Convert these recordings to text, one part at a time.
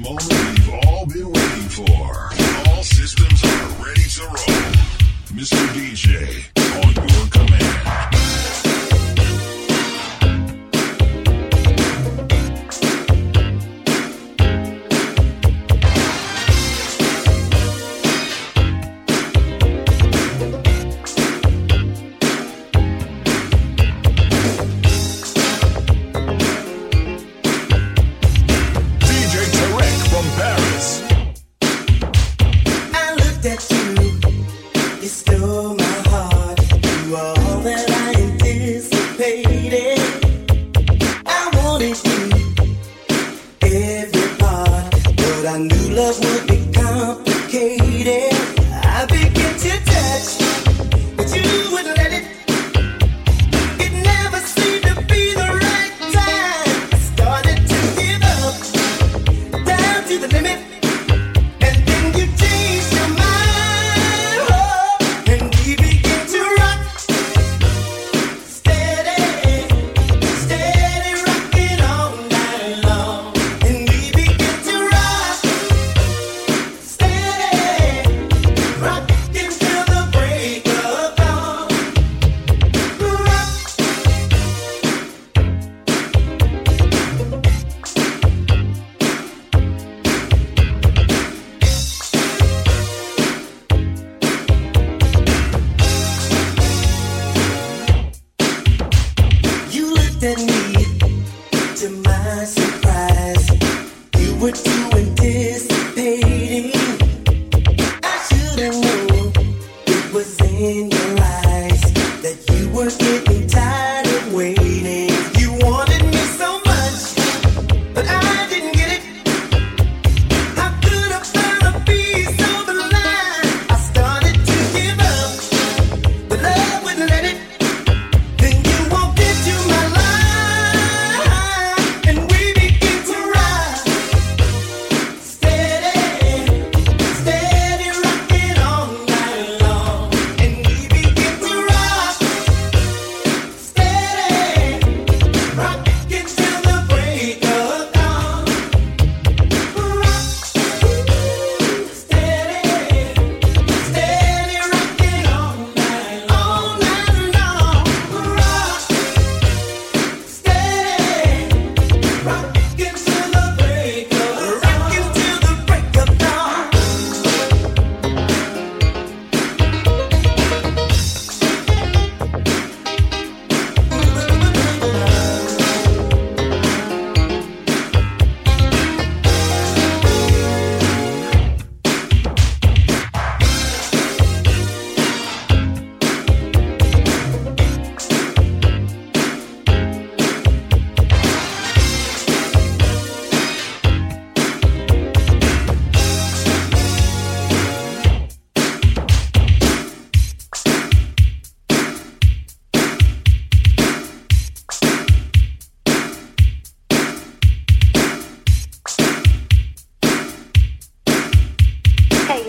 moment we've all been waiting for. All systems are ready to roll. Mr. DJ, on your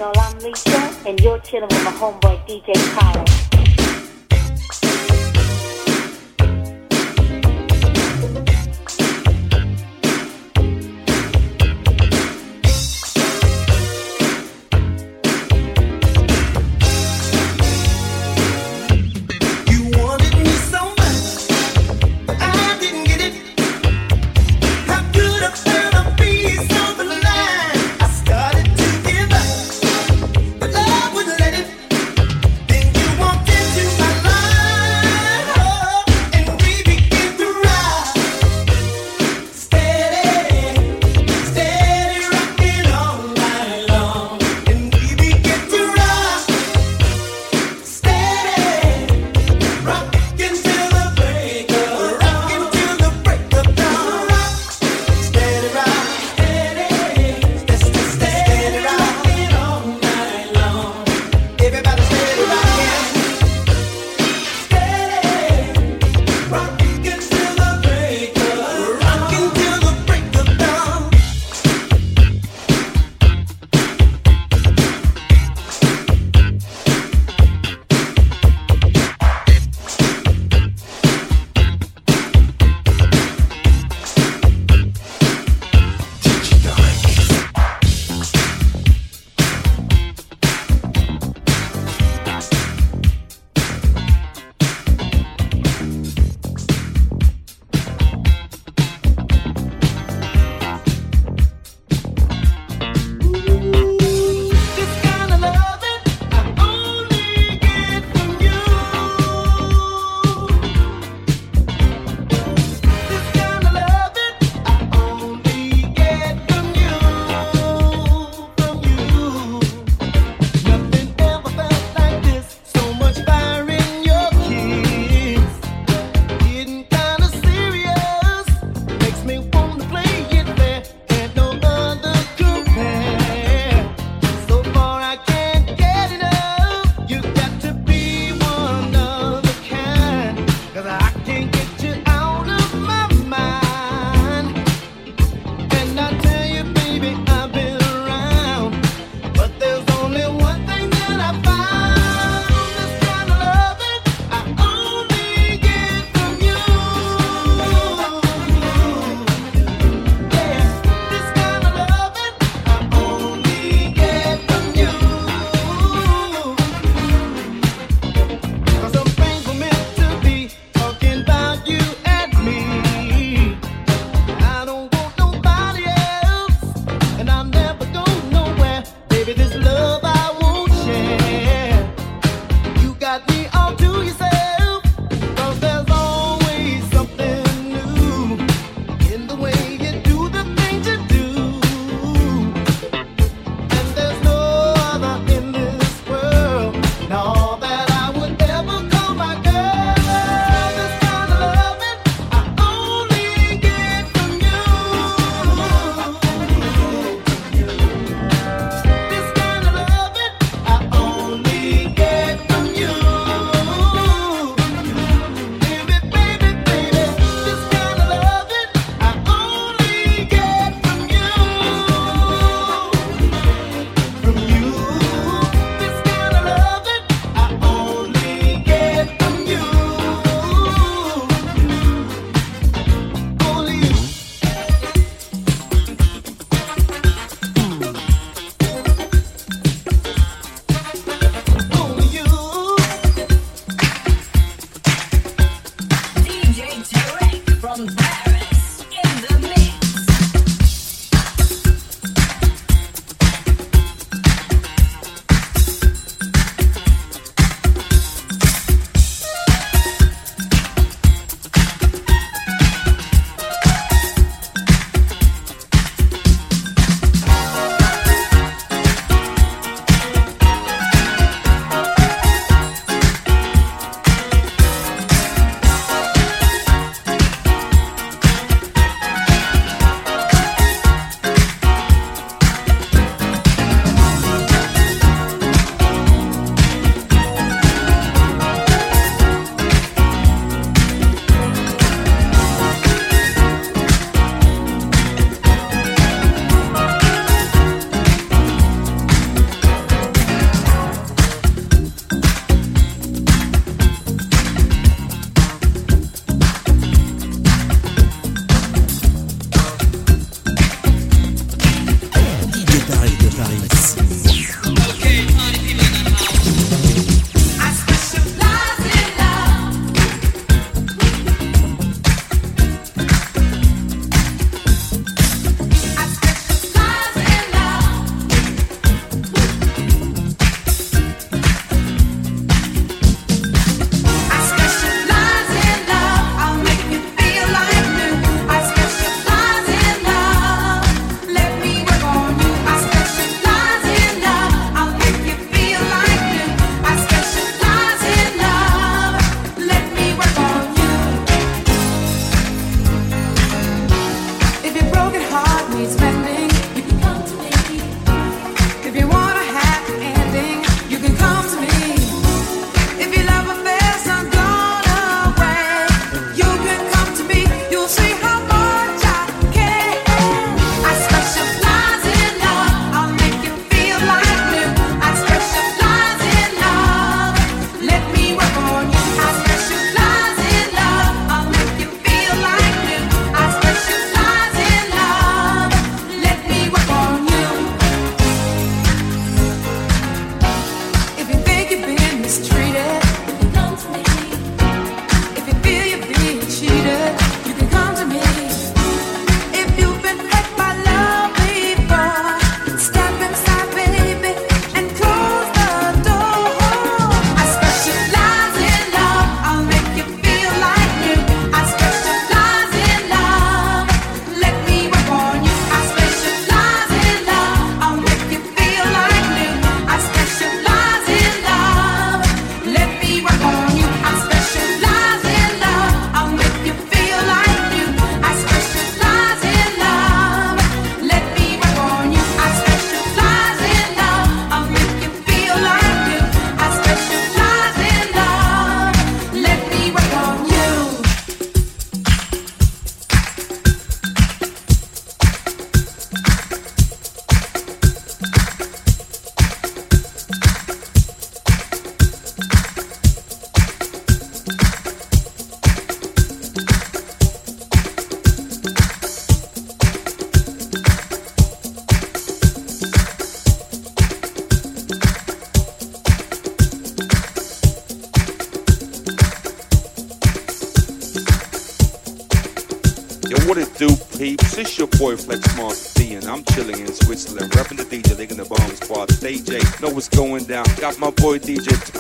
all I'm Lisa, and you're chilling with my homeboy DJ Khaled.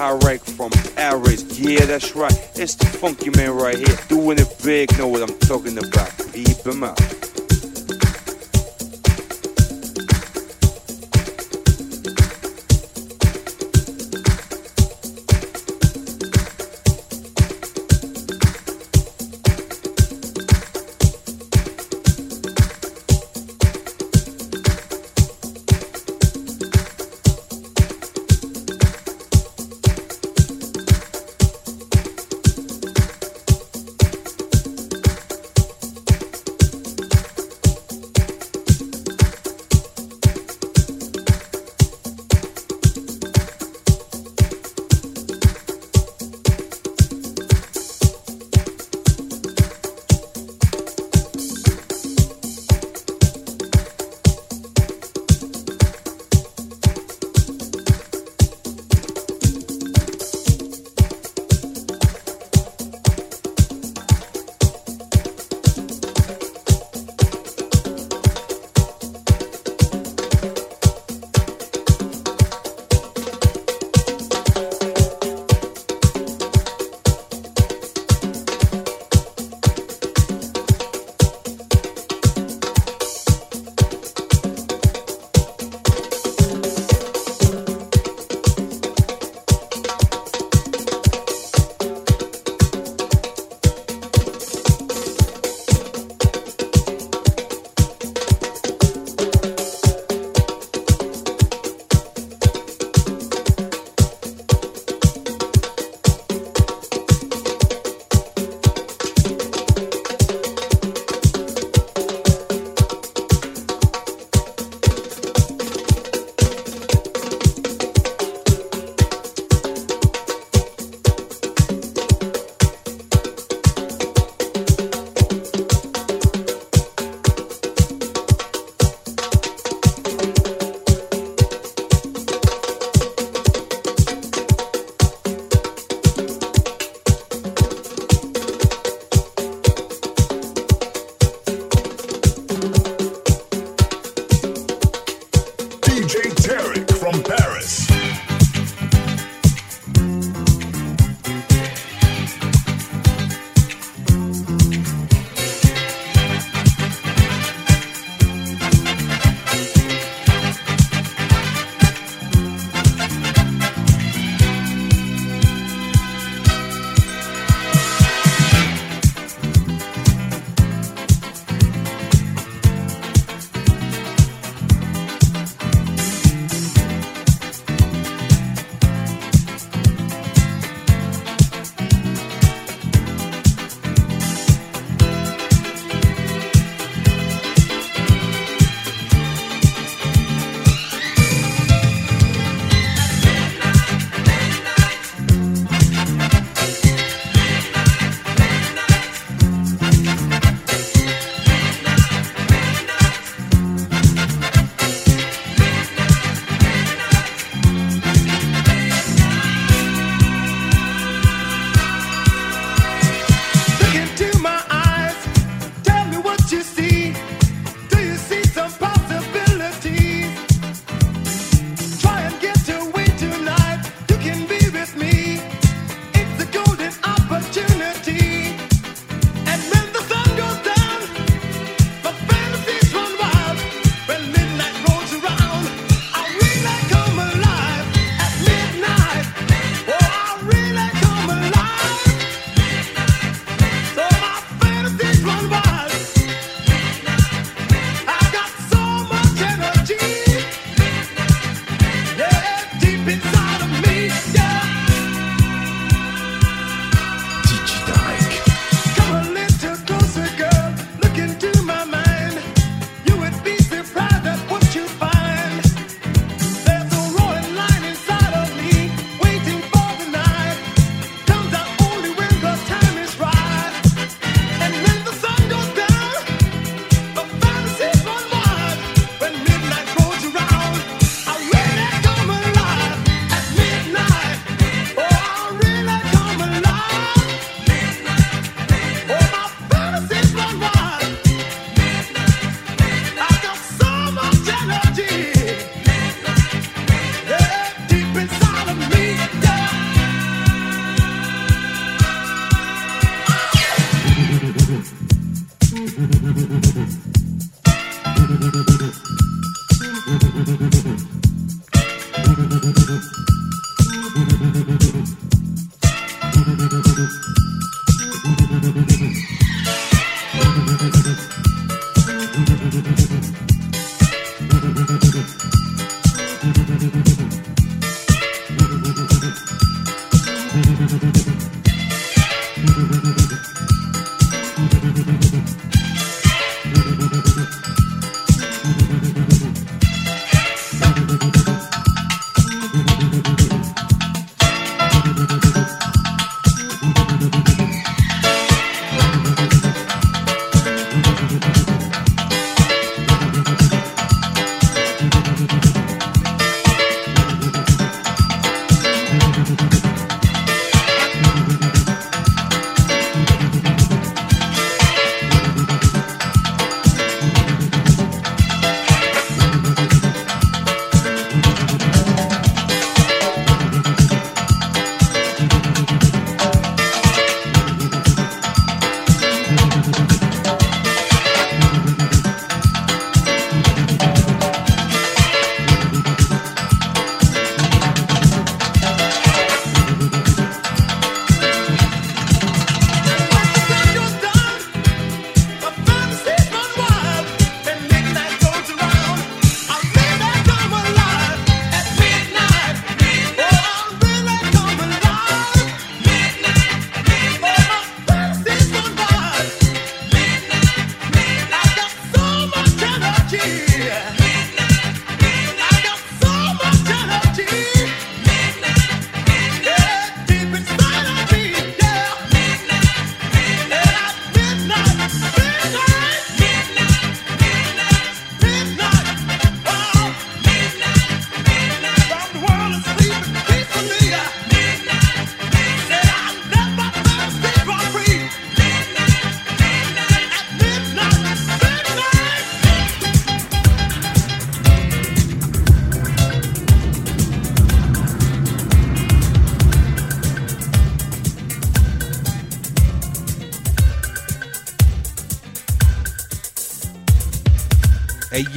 DJ Tarek from Paris. Yeah, that's right. It's the funky man right here, doing it big. Know what I'm talking about? Peep him out.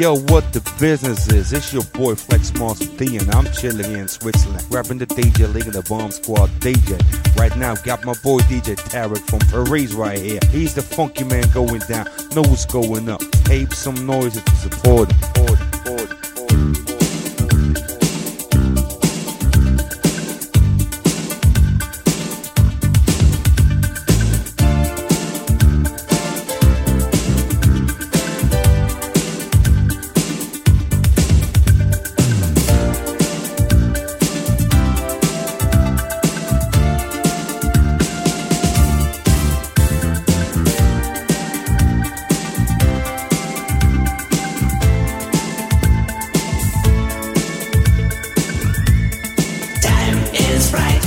Yo, what the business is? It's your boy Flex Monster D, and I'm chilling in Switzerland, rapping the DJ League and the Bomb Squad DJ. Right now, got my boy DJ Tarek from Paris right here. He's the funky man going down, know what's going up. Tape some noise if you support him.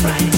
Right.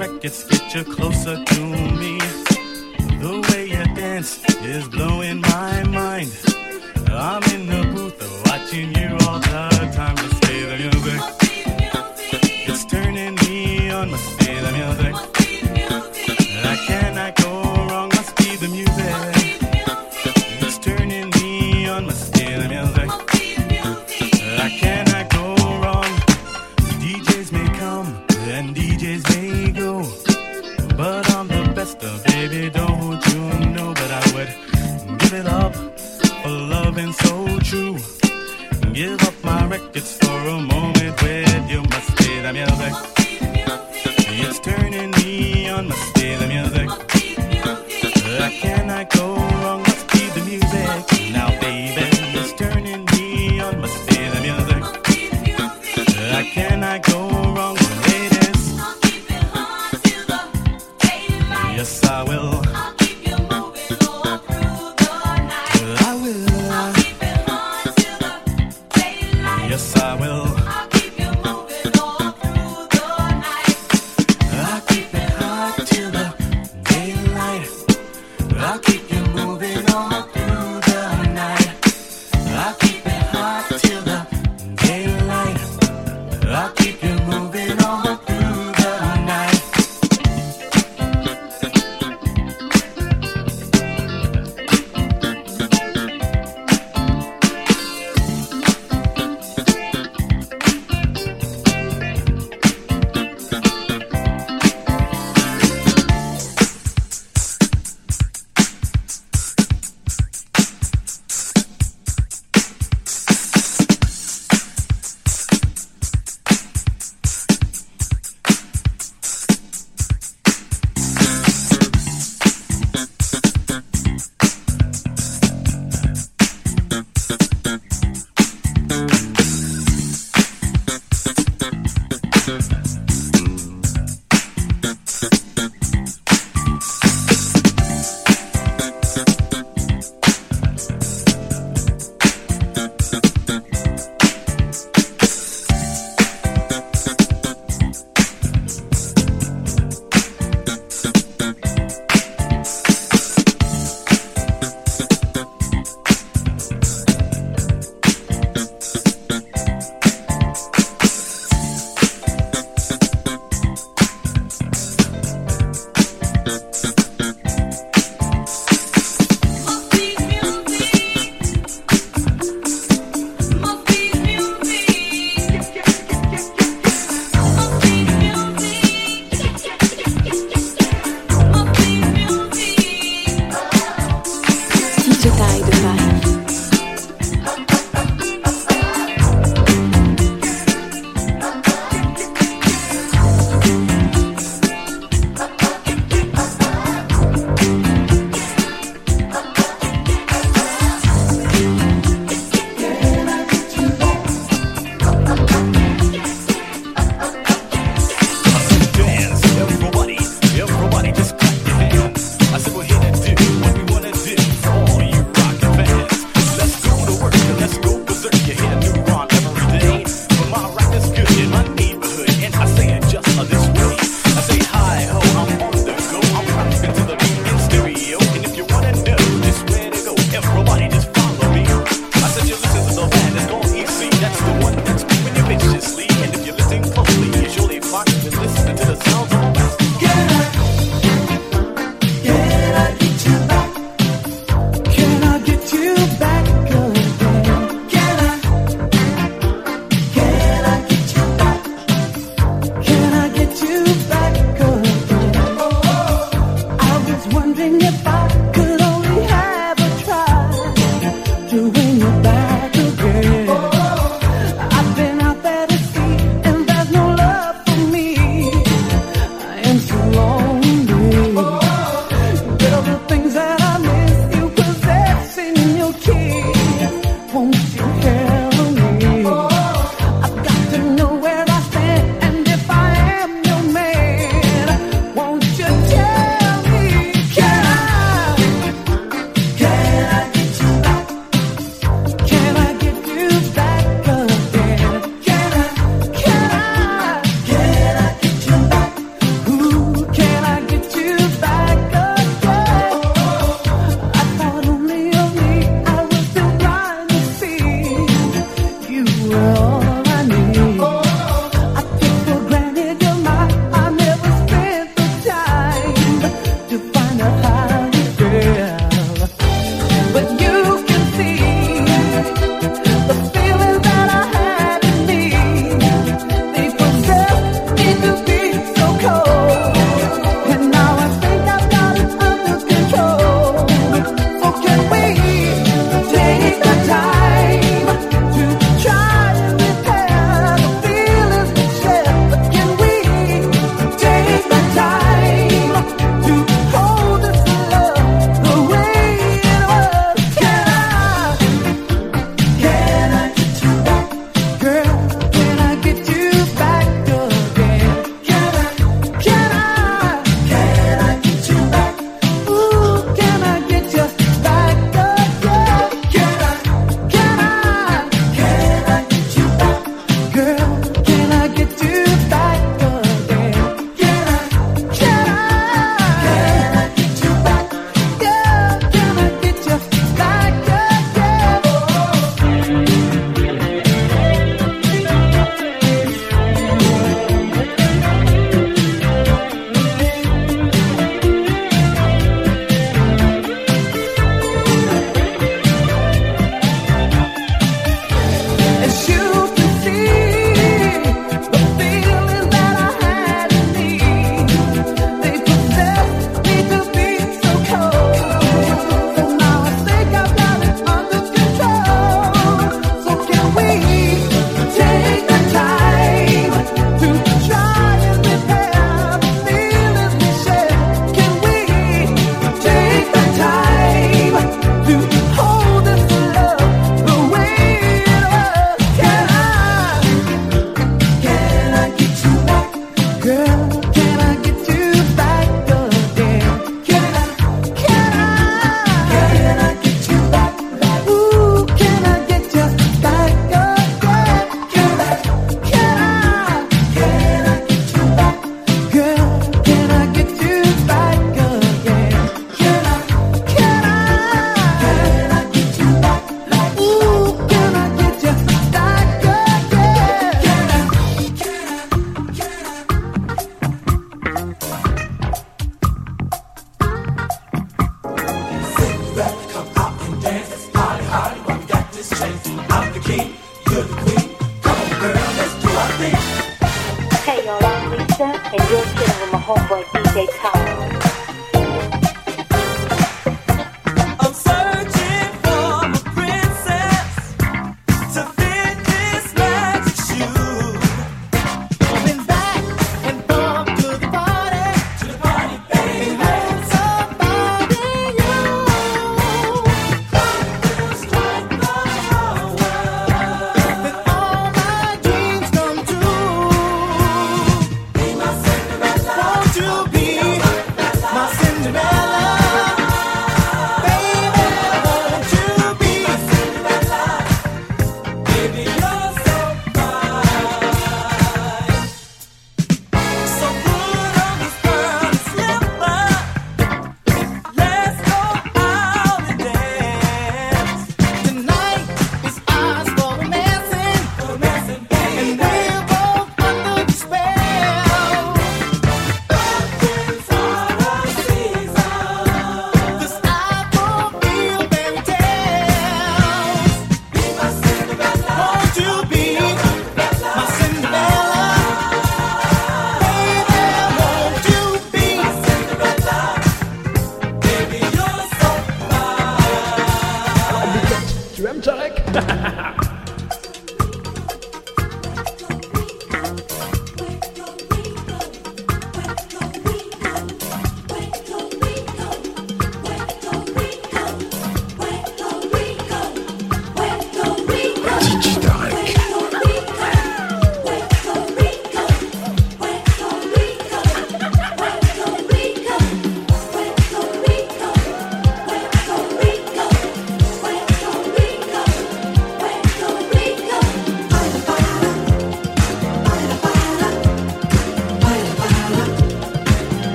records get you closer to me. The way you dance is blowing my mind. I'm in the booth watching you all the time. Just play the music. It's turning me on. Must play the music.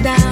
Never